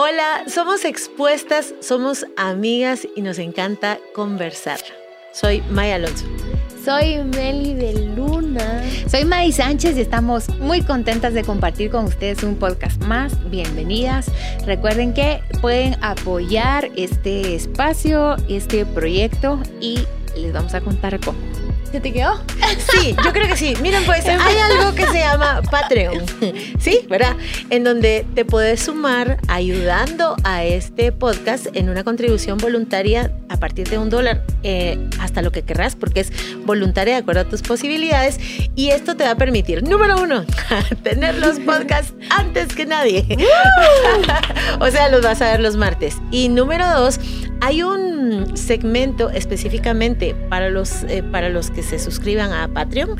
Hola, somos expuestas, somos amigas y nos encanta conversar. Soy Maya Alonso. Soy Meli de Luna. Soy May Sánchez y estamos muy contentas de compartir con ustedes un podcast más. Bienvenidas. Recuerden que pueden apoyar este espacio, este proyecto y les vamos a contar cómo. ¿Se te quedó? Sí, yo creo que sí. Miren, pues hay algo que se llama Patreon, ¿sí? ¿Verdad? En donde te puedes sumar ayudando a este podcast en una contribución voluntaria a partir de un dólar eh, hasta lo que querrás, porque es voluntaria de acuerdo a tus posibilidades. Y esto te va a permitir, número uno, tener los podcasts antes que nadie. o sea, los vas a ver los martes. Y número dos, hay un segmento específicamente para los, eh, para los que se suscriban a Patreon,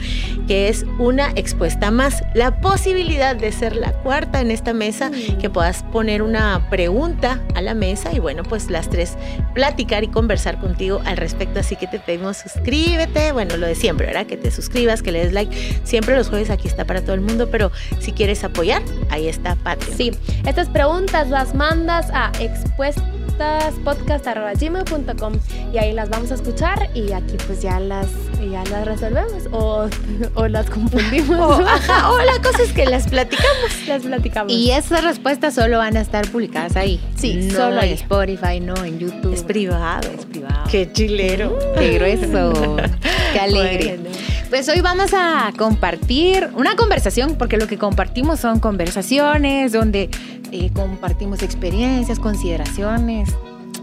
que es una expuesta más. La posibilidad de ser la cuarta en esta mesa, Mm. que puedas poner una pregunta a la mesa y bueno, pues las tres platicar y conversar contigo al respecto. Así que te pedimos suscríbete, bueno, lo de siempre, ¿verdad? Que te suscribas, que le des like. Siempre los jueves aquí está para todo el mundo, pero si quieres apoyar, ahí está Patreon. Sí, estas preguntas las mandas a expuestaspodcast.gmail.com y ahí las vamos a escuchar y aquí pues ya las, ya las resolvemos o, o las confundimos. O, ajá, o la cosa es que las platicamos. las platicamos. Y esas respuestas solo van a estar publicadas ahí. Sí, no solo en ahí. Spotify, no en YouTube. Es privado. Es privado. Qué chilero. Qué grueso. Qué alegre. Bueno. Pues hoy vamos a compartir una conversación, porque lo que compartimos son conversaciones donde eh, compartimos experiencias, consideraciones.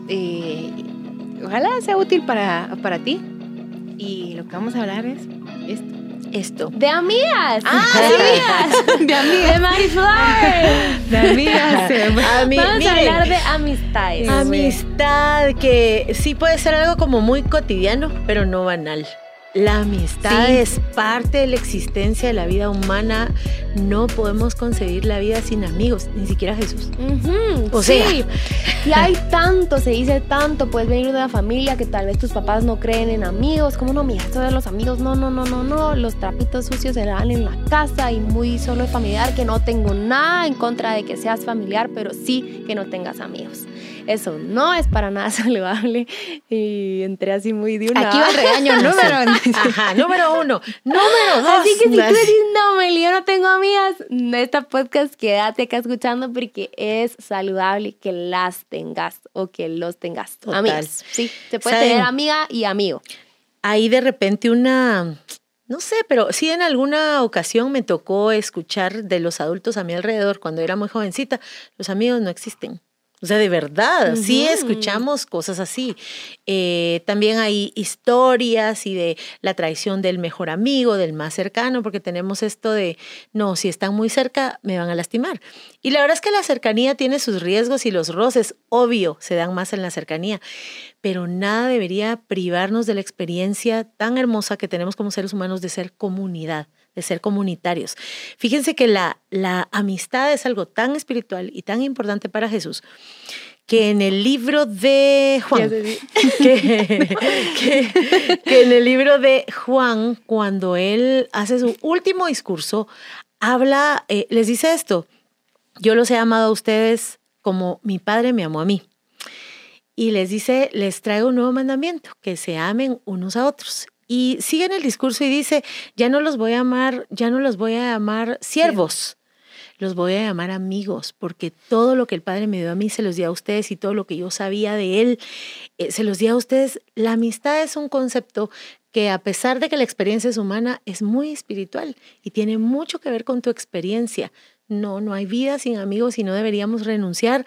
Eh, ojalá sea útil para, para ti. Y lo que vamos a hablar es esto. Esto. De amigas. Ah, de amigas. De amigas. De Mariflor. De amigas. Ami- Vamos miren, a hablar de amistades. amistad, que sí puede ser algo como muy cotidiano, pero no banal. La amistad Sí. es parte de la existencia de la vida humana. No podemos concebir la vida sin amigos, ni siquiera Jesús. O sí. y hay tanto, se dice tanto, puedes venir de una familia que tal vez tus papás no creen en amigos, ¿cómo no? Mira, esto de los amigos, no, no, no, no, no, los trapitos sucios se dan en la casa y muy solo es familiar, que no tengo nada en contra de que seas familiar, pero sí que no tengas amigos. Eso no es para nada saludable y entré así muy de una. Aquí va el regaño número. Ajá, número uno. Número dos. Así que si tú dices, no, Meli, yo no tengo amigas, esta podcast quédate acá escuchando porque es saludable que las tengas o que los tengas. Total. Amigas. Sí, se puede ¿Saben? tener amiga y amigo. Hay de repente una, no sé, pero sí en alguna ocasión me tocó escuchar de los adultos a mi alrededor cuando era muy jovencita, los amigos no existen. O sea, de verdad, sí Ujú. escuchamos cosas así. Eh, también hay historias y de la traición del mejor amigo, del más cercano, porque tenemos esto de, no, si están muy cerca, me van a lastimar. Y la verdad es que la cercanía tiene sus riesgos y los roces, obvio, se dan más en la cercanía, pero nada debería privarnos de la experiencia tan hermosa que tenemos como seres humanos de ser comunidad, de ser comunitarios. Fíjense que la, la amistad es algo tan espiritual y tan importante para Jesús que en el libro de Juan, que, que- que en el libro de Juan, cuando él hace su último discurso, habla, eh, les dice esto, yo los he amado a ustedes como mi padre me amó a mí. Y les dice, les traigo un nuevo mandamiento, que se amen unos a otros. Y sigue en el discurso y dice, ya no los voy a amar, ya no los voy a llamar siervos, los voy a llamar amigos, porque todo lo que el Padre me dio a mí se los di a ustedes y todo lo que yo sabía de Él eh, se los di a ustedes. La amistad es un concepto que a pesar de que la experiencia es humana, es muy espiritual y tiene mucho que ver con tu experiencia. No, no hay vida sin amigos y no deberíamos renunciar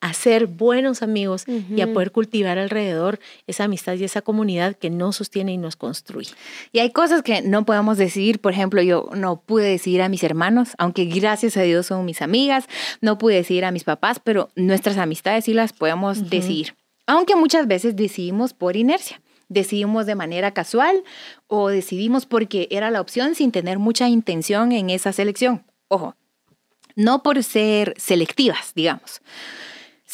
a ser buenos amigos y a poder cultivar alrededor esa amistad y esa comunidad que nos sostiene y nos construye. Y hay cosas que no podemos decidir. Por ejemplo, yo no pude decidir a mis hermanos, aunque gracias a Dios son mis amigas. No pude decidir a mis papás, pero nuestras amistades sí las podemos decidir. Aunque muchas veces decidimos por inercia. Decidimos de manera casual o decidimos porque era la opción sin tener mucha intención en esa selección. Ojo, no por ser selectivas, digamos,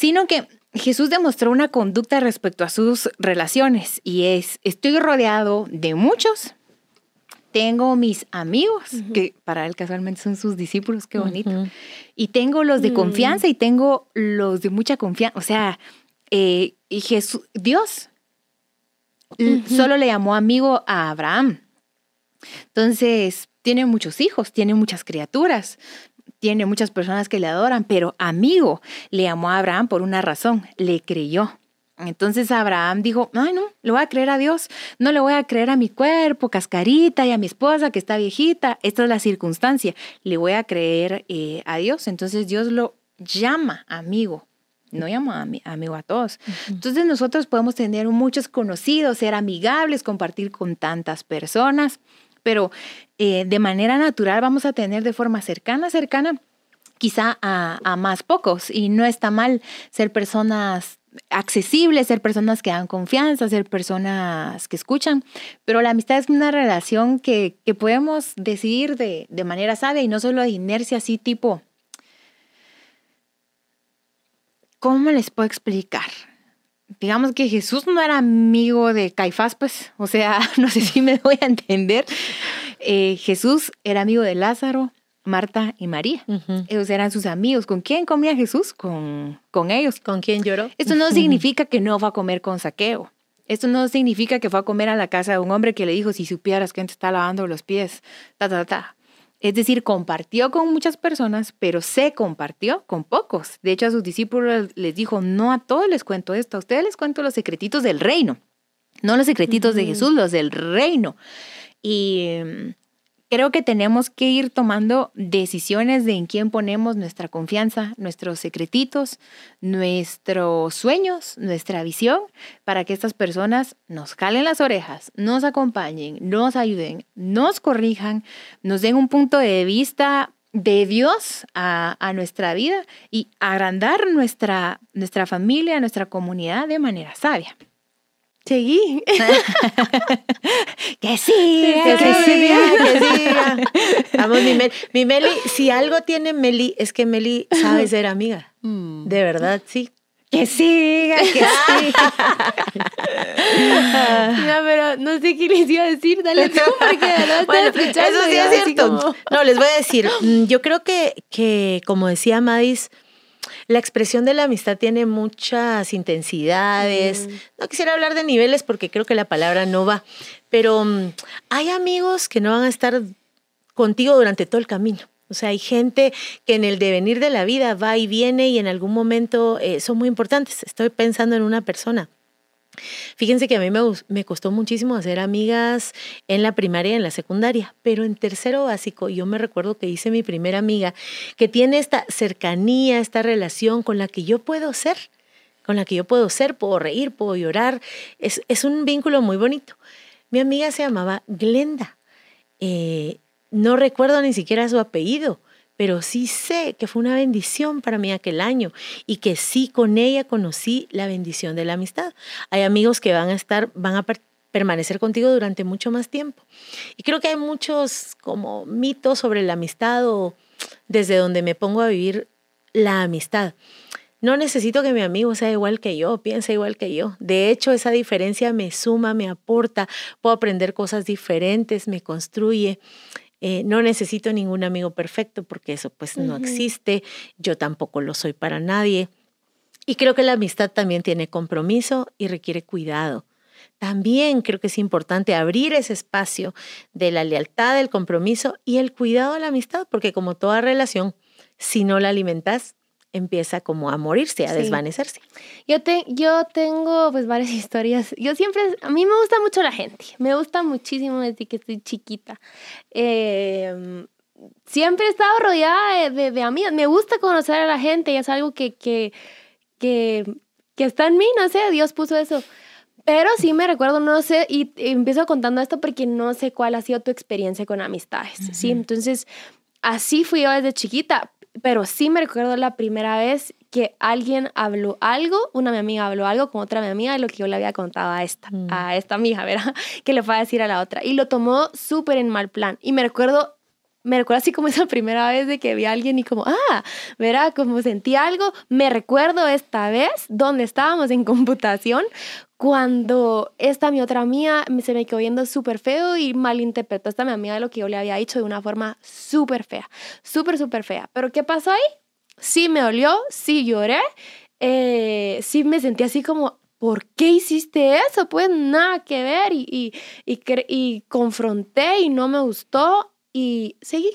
sino que Jesús demostró una conducta respecto a sus relaciones y es, estoy rodeado de muchos, tengo mis amigos, que para él casualmente son sus discípulos, qué bonito. Y tengo los de Mm. confianza y tengo los de mucha confianza. O sea, eh, Jesús, Dios solo le llamó amigo a Abraham. Entonces, tiene muchos hijos, tiene muchas criaturas, tiene muchas personas que le adoran, pero amigo le llamó a Abraham por una razón, le creyó. Entonces Abraham dijo, ay no, le voy a creer a Dios, no le voy a creer a mi cuerpo, cascarita, y a mi esposa que está viejita, esta es la circunstancia, le voy a creer eh, a Dios. Entonces Dios lo llama amigo, no llama ami- amigo a todos. Entonces nosotros podemos tener muchos conocidos, ser amigables, compartir con tantas personas, pero eh, de manera natural vamos a tener de forma cercana, cercana, quizá a, a más pocos. Y no está mal ser personas accesibles, ser personas que dan confianza, ser personas que escuchan, pero la amistad es una relación que, que podemos decidir de, de manera sabia y no solo de inercia así tipo, ¿cómo les puedo explicar? Digamos que Jesús no era amigo de Caifás, pues, o sea, no sé si me voy a entender. Eh, Jesús era amigo de Lázaro, Marta y María. Ellos eran sus amigos. ¿Con quién comía Jesús? Con, con ellos. ¿Con quién lloró? Esto no significa que no fue a comer con saqueo. Esto no significa que fue a comer a la casa de un hombre que le dijo, si supieras que te está lavando los pies, ta, ta, ta. Es decir, compartió con muchas personas, pero se compartió con pocos. De hecho, a sus discípulos les dijo, no a todos les cuento esto, a ustedes les cuento los secretitos del reino. No los secretitos de Jesús, los del reino. Y mm, creo que tenemos que ir tomando decisiones de en quién ponemos nuestra confianza, nuestros secretitos, nuestros sueños, nuestra visión, para que estas personas nos jalen las orejas, nos acompañen, nos ayuden, nos corrijan, nos den un punto de vista de Dios a, a nuestra vida y agrandar nuestra, nuestra familia, nuestra comunidad de manera sabia. Seguí. Que sí, Que que sí. que siga. Vamos, mi Meli. Mi Meli, si algo tiene Meli, es que Meli sabe ser amiga. De verdad, sí. Que siga, que siga. No, pero no sé qué les iba a decir. Dale tú, porque verdad Bueno, escuchando eso sí es cierto. como- No, les voy a decir, mm, yo creo que, que, como decía Madis, la expresión de la amistad tiene muchas intensidades. No quisiera hablar de niveles porque creo que la palabra no va, pero mm, hay amigos que no van a estar contigo durante todo el camino. O sea, hay gente que en el devenir de la vida va y viene y en algún momento eh, son muy importantes. Estoy pensando en una persona. Fíjense que a mí me, costó muchísimo hacer amigas en la primaria y en la secundaria, pero en tercero básico yo me recuerdo que hice mi primera amiga que tiene esta cercanía, esta relación con la que yo puedo ser, con la que yo puedo ser, puedo reír, puedo llorar. Es, es un vínculo muy bonito. Mi amiga se llamaba Glenda. Eh, no recuerdo ni siquiera su apellido, pero sí sé que fue una bendición para mí aquel año y que sí con ella conocí la bendición de la amistad. Hay amigos que van a estar, van a per- permanecer contigo durante mucho más tiempo. Y creo que hay muchos como mitos sobre la amistad o desde donde me pongo a vivir la amistad. No necesito que mi amigo sea igual que yo, piense igual que yo. De hecho, esa diferencia me suma, me aporta, puedo aprender cosas diferentes, me construye. Eh, no necesito ningún amigo perfecto porque eso pues no existe. Yo tampoco lo soy para nadie. Y creo que la amistad también tiene compromiso y requiere cuidado. También creo que es importante abrir ese espacio de la lealtad, el compromiso y el cuidado a la amistad, porque como toda relación, si no la alimentas, empieza como a morirse, a Sí. desvanecerse. Yo, te, yo tengo pues varias historias. Yo siempre, a mí me gusta mucho la gente. Me gusta muchísimo desde que estoy chiquita. Eh, siempre he estado rodeada de, de, de amigas. Me gusta conocer a la gente y es algo que, que, que, que está en mí, no sé, Dios puso eso. Pero sí me recuerdo, no sé, y empiezo contando esto porque no sé cuál ha sido tu experiencia con amistades, ¿sí? Entonces, así fui yo desde chiquita, pero sí me recuerdo la primera vez que alguien habló algo, una mi amiga habló algo con otra mi amiga de lo que yo le había contado a esta, Mm. a esta amiga, ¿verdad? Que le fue a decir a la otra. Y lo tomó súper en mal plan. Y me recuerdo me recuerdo así como esa primera vez de que vi a alguien y como, ah, verá, como sentí algo. Me recuerdo esta vez donde estábamos en computación cuando esta mi otra amiga se me quedó viendo súper feo y malinterpretó esta mi amiga de lo que yo le había dicho de una forma súper fea, súper, súper fea. Pero ¿qué pasó ahí? Sí me dolió, sí lloré, eh, sí me sentí así como, ¿por qué hiciste eso? Pues nada que ver y, y, y, y confronté y no me gustó y seguí.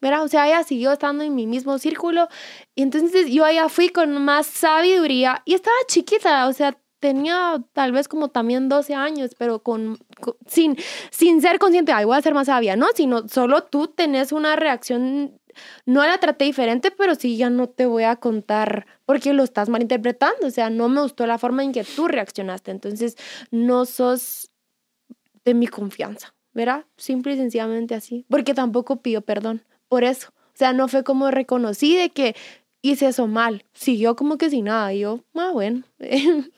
¿verdad? O sea, ella siguió estando en mi mismo círculo y entonces yo allá fui con más sabiduría y estaba chiquita, o sea, tenía tal vez como también 12 años, pero con, sin, sin ser consciente, ay, voy a ser más sabia, ¿no? Sino solo tú tenés una reacción, no la traté diferente, pero sí ya no te voy a contar porque lo estás malinterpretando, o sea, no me gustó la forma en que tú reaccionaste, entonces no sos de mi confianza, ¿verdad? Simple y sencillamente así, porque tampoco pido perdón por eso. O sea, no fue como reconocí de que hice eso mal. Siguió como que sin nada. Y yo, ah, bueno.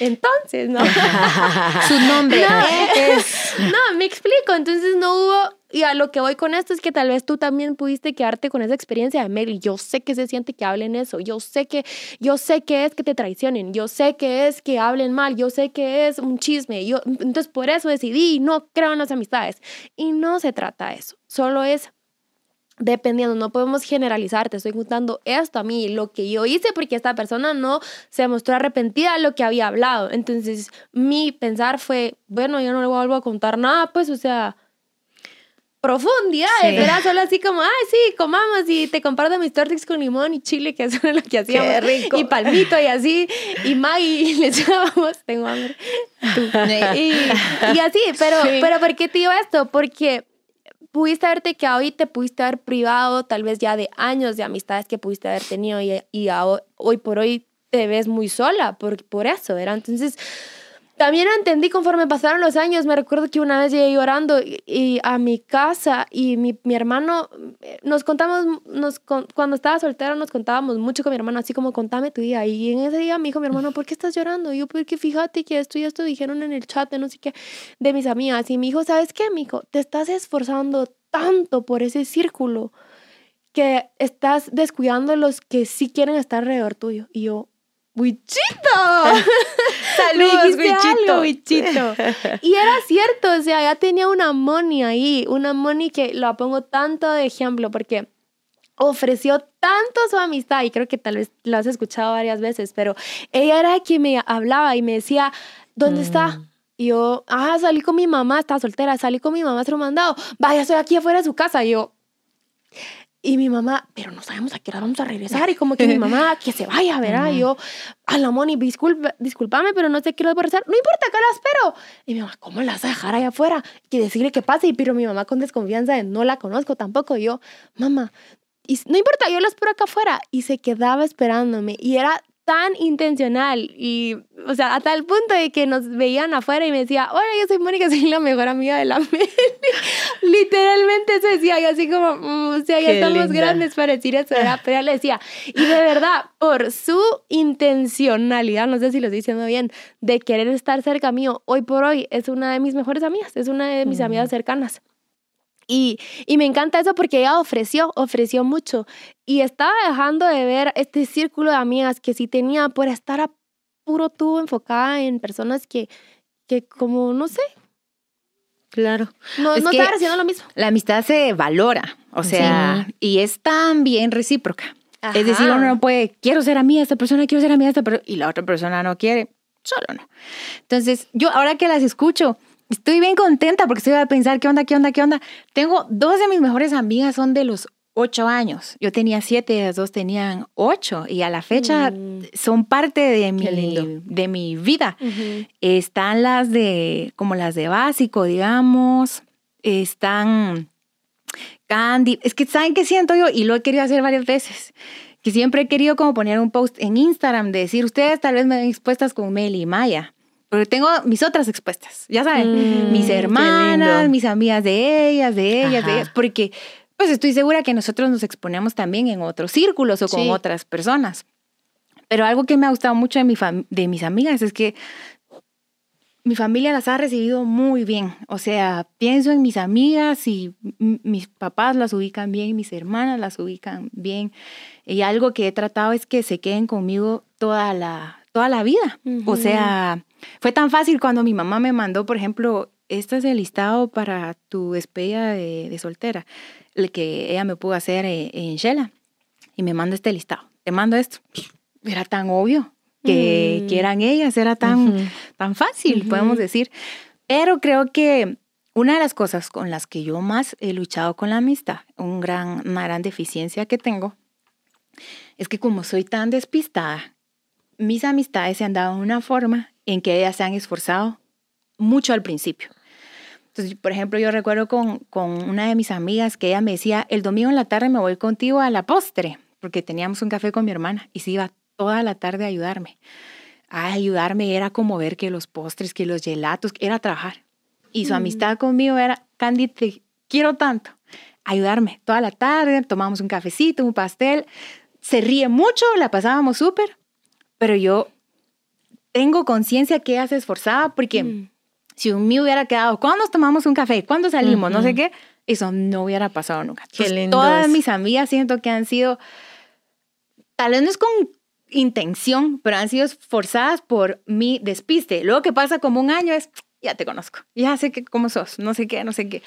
Entonces, ¿no? Su nombre no, es... No, me explico. Entonces no hubo... Y a lo que voy con esto es que tal vez tú también pudiste quedarte con esa experiencia de Mel. Yo sé que se siente que hablen eso. Yo sé que, yo sé que es que te traicionen. Yo sé que es que hablen mal. Yo sé que es un chisme. Yo, entonces por eso decidí no creo en las amistades. Y no se trata de eso. Solo es dependiendo, no podemos generalizar, te estoy contando esto a mí, lo que yo hice, porque esta persona no se mostró arrepentida de lo que había hablado. Entonces, mi pensar fue, bueno, yo no le vuelvo a contar nada, pues, o sea, profundidad, era solo así como, ay, sí, comamos y te comparto mis tortillas con limón y chile, que eso es lo que hacíamos. Qué rico. Y palmito y así, y Maggie le echábamos, tengo hambre. y, y, así, pero, pero ¿por qué te digo esto? Porque pudiste haberte quedado y te pudiste haber privado tal vez ya de años de amistades que pudiste haber tenido y, y hoy por hoy te ves muy sola por, por eso, ¿verdad? Entonces, también entendí conforme pasaron los años. Me recuerdo que una vez llegué llorando y, a mi casa y mi, mi, hermano, nos contamos, nos, cuando estaba soltera nos contábamos mucho con mi hermano, así como contame tu día. Y en ese día me dijo mi hermano, ¿por qué estás llorando? Y yo, porque fíjate que esto y esto dijeron en el chat de no sé qué, de mis amigas. Y mi hijo, ¿sabes qué, mijo? Te estás esforzando tanto por ese círculo que estás descuidando los que sí quieren estar alrededor tuyo. Y yo, ¡Wichito! Saludos, Wichito. Y era cierto, o sea, ya tenía una money ahí, una money que la pongo tanto de ejemplo porque ofreció tanto su amistad y creo que tal vez lo has escuchado varias veces, pero ella era quien me hablaba y me decía, ¿dónde está? Mm. Y yo, ah, salí con mi mamá, está soltera, salí con mi mamá, se lo mandado, vaya, estoy aquí afuera de su casa. Y yo, y mi mamá, pero no sabemos a qué hora vamos a regresar. Y como que mi mamá, que se vaya, ¿verdad? Y yo, a la Moni, disculpa, discúlpame, pero no sé qué hora regresar. No importa, acá la espero. Y mi mamá, ¿cómo la vas a dejar allá afuera? Y decirle que pase. Y pero mi mamá con desconfianza de no la conozco tampoco. Y yo, mamá, y no importa, yo la espero acá afuera. Y se quedaba esperándome. Y era tan intencional y, o sea, a tal punto de que nos veían afuera y me decía, hola, yo soy Mónica, soy la mejor amiga de la Meli. Literalmente se decía, y así como, mm, o sea, ya estamos grandes para decir eso, ¿verdad? Pero ella le decía, y de verdad, por su intencionalidad, no sé si lo estoy diciendo bien, de querer estar cerca mío, hoy por hoy es una de mis mejores amigas, es una de mis amigas cercanas. Y, y, me encanta eso porque ella ofreció, ofreció mucho. Y estaba dejando de ver este círculo de amigas que sí tenía por estar a puro tú enfocada en personas que, que como, no sé. Claro. No, no estaba haciendo lo mismo. La amistad se valora, o sea, y es también recíproca. Es decir, uno no puede, quiero ser amiga de esta persona, quiero ser amiga de esta persona, y la otra persona no quiere, solo no. Entonces, yo ahora que las escucho, Estoy bien contenta porque estoy a pensar, ¿qué onda, qué onda, qué onda? Tengo dos de mis mejores amigas, son de los ocho años. Yo tenía siete, las dos tenían ocho y a la fecha mm. son parte de mi, de mi vida. Están las de, como las de básico, digamos. Están Candy. Es que, ¿saben qué siento yo? Y lo he querido hacer varias veces. Que siempre he querido como poner un post en Instagram de decir, ustedes tal vez me ven expuestas con Meli y Maya porque tengo mis otras expuestas, ya saben, mm, mis hermanas, mis amigas de ellas, de ellas, de ellas, porque pues estoy segura que nosotros nos exponemos también en otros círculos o con otras personas. Pero algo que me ha gustado mucho de, mi de mis amigas es que mi familia las ha recibido muy bien. O sea, pienso en mis amigas y mis papás las ubican bien, mis hermanas las ubican bien. Y algo que he tratado es que se queden conmigo toda la, toda la vida. O sea, fue tan fácil cuando mi mamá me mandó, por ejemplo, este es el listado para tu despedida de, soltera, el que ella me pudo hacer eh, en Shela. Y me manda este listado. Te mando esto. Era tan obvio que, mm. eran ellas, era tan, tan fácil, podemos decir. Pero creo que una de las cosas con las que yo más he luchado con la amistad, un gran, una gran deficiencia que tengo, es que como soy tan despistada, mis amistades se han dado una forma en que ellas se han esforzado mucho al principio. Entonces, por ejemplo, yo recuerdo con, con una de mis amigas que ella me decía, el domingo en la tarde me voy contigo a la postre, porque teníamos un café con mi hermana y se iba toda la tarde a ayudarme. A ayudarme era como ver que los postres, que los gelatos, era trabajar. Y su mm. amistad conmigo era, Candy, te quiero tanto. Ayudarme toda la tarde, tomamos un cafecito, un pastel. Se ríe mucho, la pasábamos súper, pero yo tengo conciencia que ella se esforzaba porque mm. si un me hubiera quedado, ¿cuándo nos tomamos un café? ¿Cuándo salimos? No sé qué. Eso no hubiera pasado nunca. todas mis amigas siento que han sido, tal vez no es con intención, pero han sido forzadas por mi despiste. Luego que pasa como un año es, ya te conozco, ya sé que cómo sos, no sé qué, no sé qué.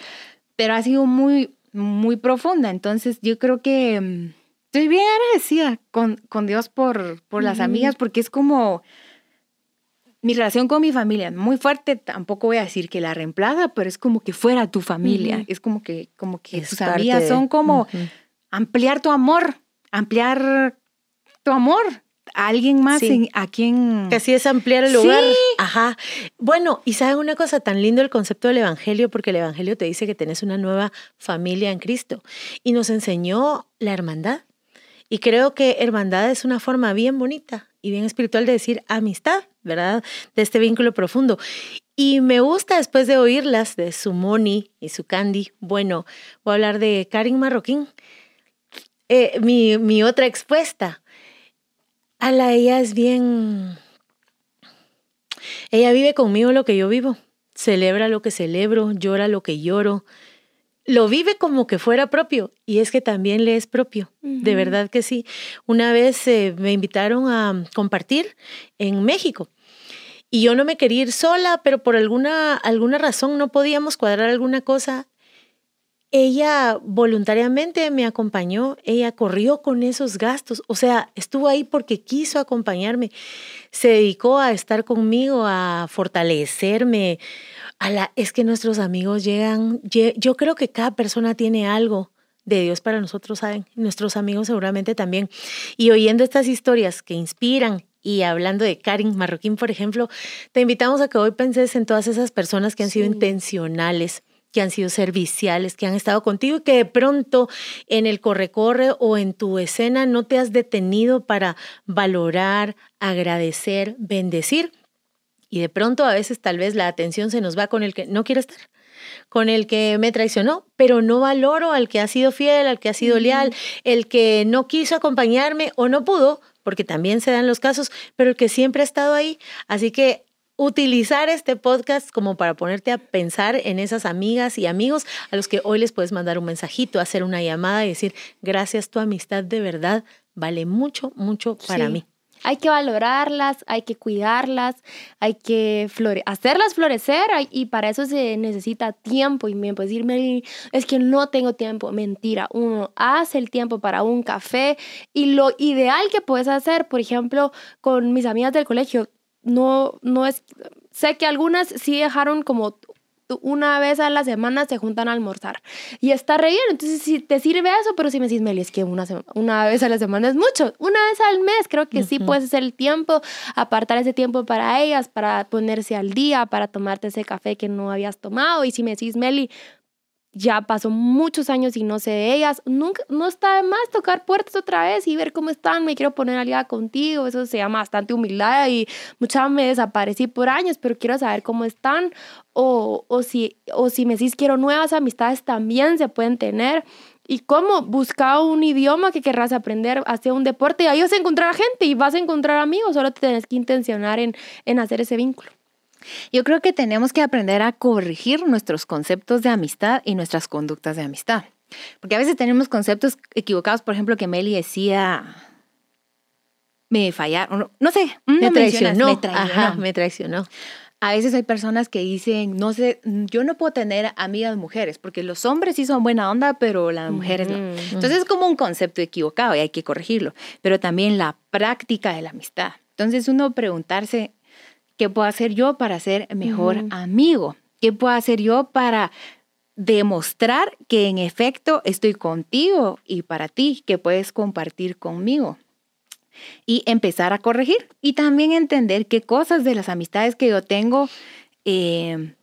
Pero ha sido muy, muy profunda. Entonces yo creo que mm, estoy bien agradecida con, con Dios por, por las amigas, porque es como mi relación con mi familia, muy fuerte, tampoco voy a decir que la reemplaza, pero es como que fuera tu familia. Es como que, como que tus amigas son como ampliar tu amor, ampliar tu amor alguien más a quien... Que así es ampliar el lugar. Ajá. Bueno, y saben una cosa tan lindo el concepto del Evangelio, porque el Evangelio te dice que tenés una nueva familia en Cristo. Y nos enseñó la hermandad. Y creo que hermandad es una forma bien bonita y bien espiritual de decir amistad, ¿verdad? De este vínculo profundo. Y me gusta después de oírlas de su Moni y su Candy. Bueno, voy a hablar de Karin Marroquín, eh, mi, mi otra expuesta la ella es bien... Ella vive conmigo lo que yo vivo, celebra lo que celebro, llora lo que lloro, lo vive como que fuera propio y es que también le es propio, de verdad que sí. Una vez eh, me invitaron a compartir en México y yo no me quería ir sola, pero por alguna, alguna razón no podíamos cuadrar alguna cosa ella voluntariamente me acompañó, ella corrió con esos gastos, o sea, estuvo ahí porque quiso acompañarme, se dedicó a estar conmigo, a fortalecerme. A la, es que nuestros amigos llegan, yo creo que cada persona tiene algo de Dios para nosotros, ¿saben? Nuestros amigos seguramente también. Y oyendo estas historias que inspiran y hablando de Karin Marroquín, por ejemplo, te invitamos a que hoy penses en todas esas personas que han sido intencionales, que han sido serviciales, que han estado contigo y que de pronto en el corre-corre o en tu escena no te has detenido para valorar, agradecer, bendecir. Y de pronto a veces tal vez la atención se nos va con el que no quiero estar, con el que me traicionó, pero no valoro al que ha sido fiel, al que ha sido leal, el que no quiso acompañarme o no pudo, porque también se dan los casos, pero el que siempre ha estado ahí. Así que utilizar este podcast como para ponerte a pensar en esas amigas y amigos a los que hoy les puedes mandar un mensajito, hacer una llamada y decir, gracias, tu amistad de verdad vale mucho, mucho para mí. Hay que valorarlas, hay que cuidarlas, hay que hacerlas florecer y para eso se necesita tiempo. Y me puedes decir, es que no tengo tiempo. Mentira, uno hace el tiempo para un café y lo ideal que puedes hacer, por ejemplo, con mis amigas del colegio, no, no es, sé que algunas sí dejaron como una vez a la semana se juntan a almorzar. Y está re bien, entonces si te sirve eso, pero si me dices, Meli, es que una, una vez a la semana es mucho, una vez al mes creo que sí puedes hacer el tiempo, apartar ese tiempo para ellas, para ponerse al día, para tomarte ese café que no habías tomado y si me decís, Meli, ya pasó muchos años y no sé de ellas. Nunca, no está de más tocar puertas otra vez y ver cómo están. Me quiero poner aliada contigo. Eso se llama bastante humildad y muchas me desaparecí por años, pero quiero saber cómo están. O, o, si, o si me decís quiero nuevas amistades, también se pueden tener. Y cómo buscar un idioma que querrás aprender, hacer un deporte y ahí vas a encontrar gente y vas a encontrar amigos. Solo te tienes que intencionar en, en hacer ese vínculo. Yo creo que tenemos que aprender a corregir nuestros conceptos de amistad y nuestras conductas de amistad. Porque a veces tenemos conceptos equivocados, por ejemplo, que Meli decía, me fallaron, no sé, me traicionó. Me traicionó. me traicionó. A veces hay personas que dicen, no sé, yo no puedo tener amigas mujeres, porque los hombres sí son buena onda, pero las mujeres no. Entonces es como un concepto equivocado y hay que corregirlo, pero también la práctica de la amistad. Entonces uno preguntarse, ¿qué puedo hacer yo para ser mejor amigo? ¿Qué puedo hacer yo para demostrar que en efecto estoy contigo y para ti, que puedes compartir conmigo? y empezar a corregir y también entender qué cosas de las amistades que yo tengo, eh,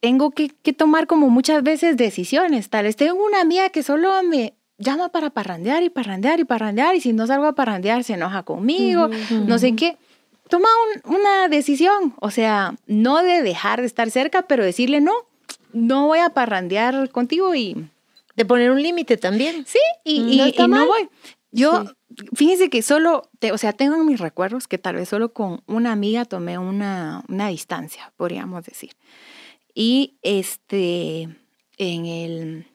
tengo que, tomar como muchas veces decisiones. Tal vez tengo una amiga que solo me llama para parrandear y parrandear y parrandear y si no salgo a parrandear se enoja conmigo, no sé qué. Toma una decisión, o sea, no de dejar de estar cerca, pero decirle no, no voy a parrandear contigo y... De poner un límite también. Sí, y no, voy. Yo, fíjense que solo, o sea, tengo en mis recuerdos que tal vez solo con una amiga tomé una, una distancia, podríamos decir. Y este, en el,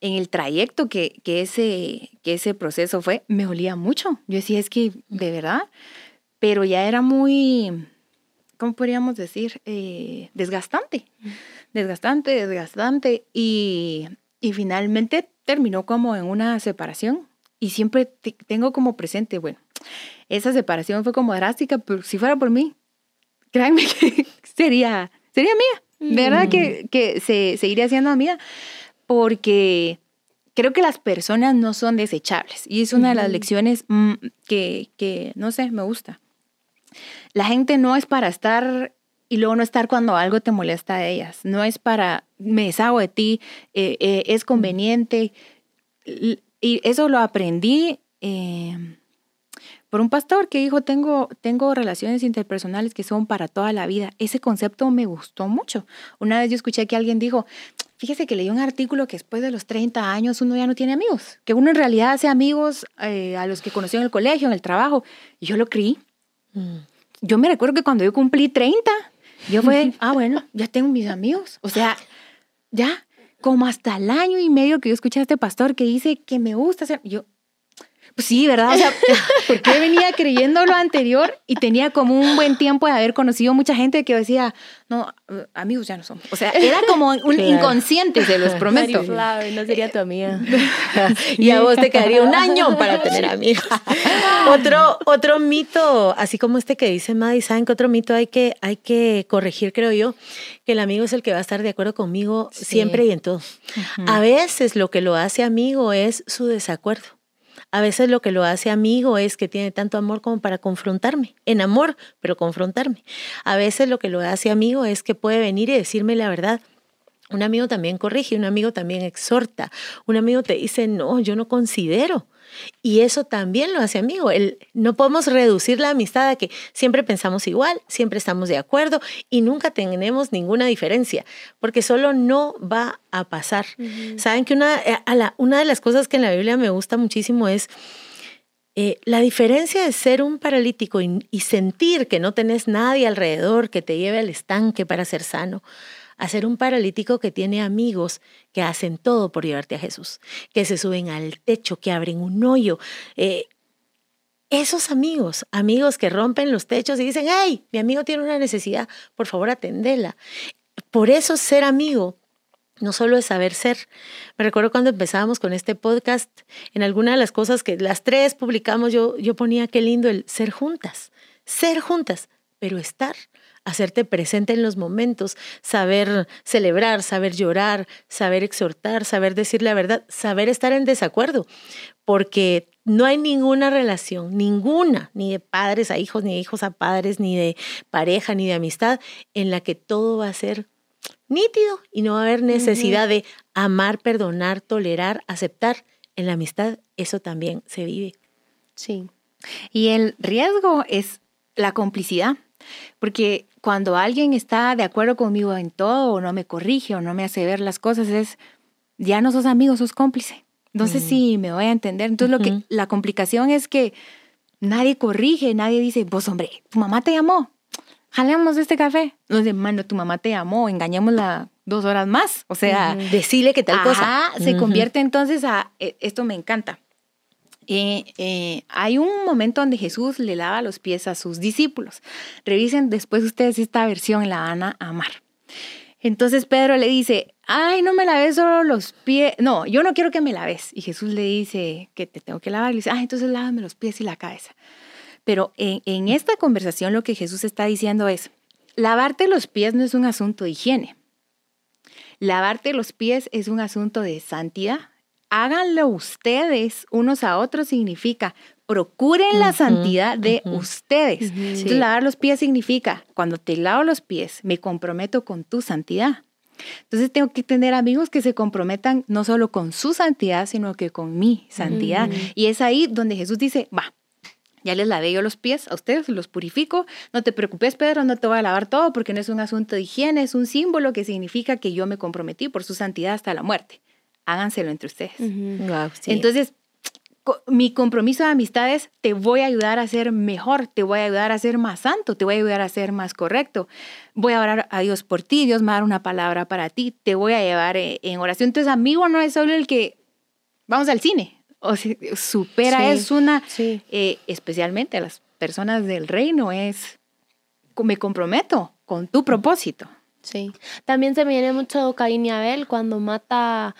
en el trayecto que, que, ese, que ese proceso fue, me olía mucho. Yo decía, es que, de verdad, pero ya era muy, ¿cómo podríamos decir? Eh, desgastante, desgastante, desgastante. Y, y finalmente terminó como en una separación y siempre tengo como presente, bueno, esa separación fue como drástica, pero si fuera por mí, créanme que sería, sería mía, verdad que, que se seguiría siendo mía, porque creo que las personas no son desechables y es una de las lecciones mm, que, que, no sé, me gusta. La gente no es para estar y luego no estar cuando algo te molesta a ellas. No es para, me deshago de ti, eh, eh, es conveniente. Y eso lo aprendí eh, por un pastor que dijo, tengo, tengo relaciones interpersonales que son para toda la vida. Ese concepto me gustó mucho. Una vez yo escuché que alguien dijo, fíjese que leí un artículo que después de los 30 años uno ya no tiene amigos, que uno en realidad hace amigos a los que conoció en el colegio, en el trabajo. Y yo lo creí. Mm. Yo me recuerdo que cuando yo cumplí 30, yo fue, ah, bueno, ya tengo mis amigos. O sea, ya, como hasta el año y medio que yo escuché a este pastor que dice que me gusta hacer, yo, pues sí, ¿verdad? O sea, porque venía creyendo lo anterior y tenía como un buen tiempo de haber conocido mucha gente que decía, no, amigos ya no somos. O sea, era como un inconsciente, se los prometo. no sería tu amiga. y a vos te quedaría un año para tener amigos. otro, otro mito, así como este que dice Maddy, ¿saben qué otro mito hay que, hay que corregir, creo yo? Que el amigo es el que va a estar de acuerdo conmigo siempre y en todo. A veces lo que lo hace amigo es su desacuerdo. A veces lo que lo hace amigo es que tiene tanto amor como para confrontarme, en amor, pero confrontarme. A veces lo que lo hace amigo es que puede venir y decirme la verdad. Un amigo también corrige, un amigo también exhorta, un amigo te dice, no, yo no considero. Y eso también lo hace amigo. El, no podemos reducir la amistad a que siempre pensamos igual, siempre estamos de acuerdo y nunca tenemos ninguna diferencia, porque solo no va a pasar. Saben que una, eh, una de las cosas que en la Biblia me gusta muchísimo es eh, la diferencia de ser un paralítico y sentir que no tenés nadie alrededor que te lleve al estanque para ser sano a ser un paralítico que tiene amigos que hacen todo por llevarte a Jesús, que se suben al techo, que abren un hoyo. Eh, esos amigos, amigos que rompen los techos y dicen, hey, mi amigo tiene una necesidad, por favor atendela. Por eso ser amigo no solo es saber ser. Me recuerdo cuando empezábamos con este podcast, en alguna de las cosas que las tres publicamos, yo, yo ponía qué lindo el ser juntas, ser juntas, pero estar hacerte presente en los momentos, saber celebrar, saber llorar, saber exhortar, saber decir la verdad, saber estar en desacuerdo, porque no hay ninguna relación, ninguna, ni de padres a hijos, ni de hijos a padres, ni de pareja, ni de amistad, en la que todo va a ser nítido y no va a haber necesidad de amar, perdonar, tolerar, aceptar. En la amistad eso también se vive. Sí. Y el riesgo es la complicidad, porque cuando alguien está de acuerdo conmigo en todo o no me corrige o no me hace ver las cosas es, ya no sos amigo, sos cómplice. Entonces sí, me voy a entender. Entonces lo que, la complicación es que nadie corrige, nadie dice, vos hombre, tu mamá te llamó. jalemos este café. No dice, mano, tu mamá te llamó, engañémosla dos horas más. O sea, decirle que tal cosa. se convierte entonces a, e, esto me encanta. Eh, eh, hay un momento donde Jesús le lava los pies a sus discípulos. Revisen después ustedes esta versión, la van a amar. Entonces Pedro le dice, ay, no me laves solo los pies. No, yo no quiero que me laves. Y Jesús le dice que te tengo que lavar. Y le dice, ay, entonces lávame los pies y la cabeza. Pero en, en esta conversación lo que Jesús está diciendo es, lavarte los pies no es un asunto de higiene. Lavarte los pies es un asunto de santidad. Háganlo ustedes unos a otros significa procuren la santidad de ustedes. Entonces, lavar los pies significa, cuando te lavo los pies, me comprometo con tu santidad. Entonces tengo que tener amigos que se comprometan no solo con su santidad, sino que con mi santidad. Y es ahí donde Jesús dice, va, ya les lavé yo los pies a ustedes, los purifico. No te preocupes, Pedro, no te voy a lavar todo porque no es un asunto de higiene, es un símbolo que significa que yo me comprometí por su santidad hasta la muerte. Háganselo entre ustedes. Entonces, mi compromiso de amistades te voy a ayudar a ser mejor, te voy a ayudar a ser más santo, te voy a ayudar a ser más correcto. Voy a orar a Dios por ti, Dios me va a dar una palabra para ti, te voy a llevar eh, en oración. Entonces, amigo no es solo el que vamos al cine, o supera, es una, eh, especialmente a las personas del reino, es me comprometo con tu propósito. Sí, también se me viene mucho Caín y Abel cuando mata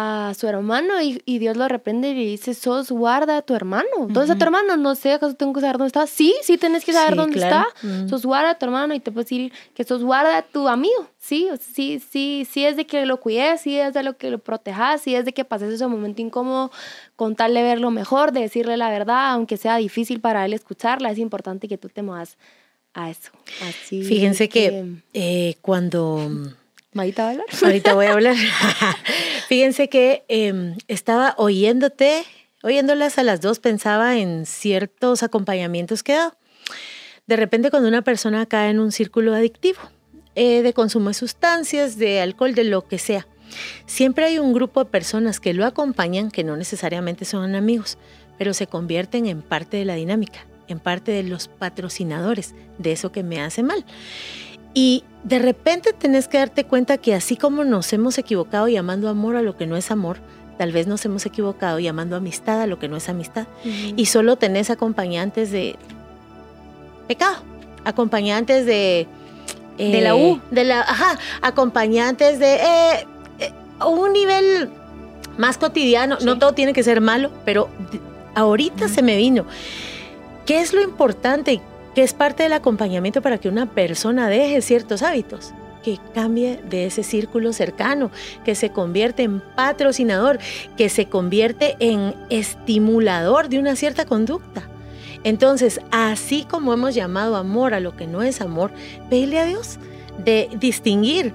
a su hermano y, Dios lo reprende y le dice, sos guarda a tu hermano. ¿Dónde está tu hermano? No sé, ¿acaso tengo que saber dónde está? Sí, sí tienes que saber dónde está. Sos guarda a tu hermano y te puedes decir que sos guarda a tu amigo. Sí, sí, sí, sí es de que lo cuides, sí es de lo que lo protejas, sí es de que pases ese momento incómodo con tal de verlo mejor, de decirle la verdad, aunque sea difícil para él escucharla, es importante que tú te muevas a eso. Así Fíjense que, eh, cuando ¿Ahorita hablar? Ahorita voy a hablar. Fíjense que em, estaba oyéndote, oyéndolas a las dos, pensaba en ciertos acompañamientos que he dado. De repente cuando una persona cae en un círculo adictivo, eh, de consumo de sustancias, de alcohol, de lo que sea, siempre hay un grupo de personas que lo acompañan, que no necesariamente son amigos, pero se convierten en parte de la dinámica, en parte de los patrocinadores de eso que me hace mal. Y de repente tenés que darte cuenta que así como nos hemos equivocado llamando amor a lo que no es amor, tal vez nos hemos equivocado llamando amistad a lo que no es amistad. Y solo tenés acompañantes de pecado, acompañantes de... de la U. Eh, de la, ajá, acompañantes de eh, eh, un nivel más cotidiano. No todo tiene que ser malo, pero ahorita se me vino. ¿Qué es lo importante? Que es parte del acompañamiento para que una persona deje ciertos hábitos, que cambie de ese círculo cercano, que se convierte en patrocinador, que se convierte en estimulador de una cierta conducta. Entonces, así como hemos llamado amor a lo que no es amor, pele a Dios de distinguir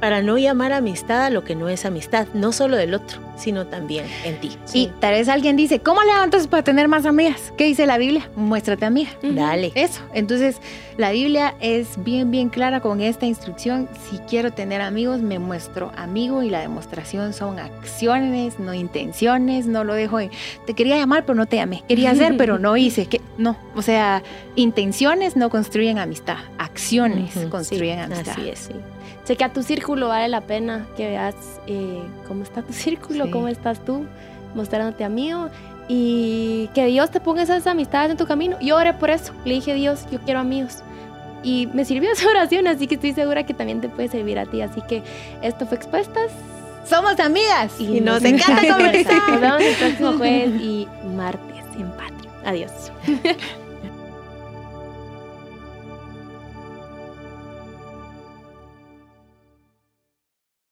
para no llamar amistad a lo que no es amistad, no solo del otro, sino también en ti. Y tal vez alguien dice, ¿cómo levantas para tener más amigas? ¿Qué dice la Biblia? Muéstrate amiga. Dale. Eso. Entonces, la Biblia es bien, bien clara con esta instrucción. Si quiero tener amigos, me muestro amigo y la demostración son acciones, no intenciones. No lo dejo en, te quería llamar, pero no te llamé. Quería hacer, pero no hice. Que, no, o sea, intenciones no construyen amistad. Acciones construyen amistad. Así es, sí chequea tu círculo, vale la pena que veas eh, cómo está tu círculo, cómo estás tú, mostrándote amigo y que Dios te ponga esas amistades en tu camino. Yo oré por eso, le dije Dios, yo quiero amigos. Y me sirvió esa oración, así que estoy segura que también te puede servir a ti. Así que esto fue Expuestas. Somos amigas y, nos, encanta conversar. Nos vemos el próximo jueves y martes en Patria. Adiós.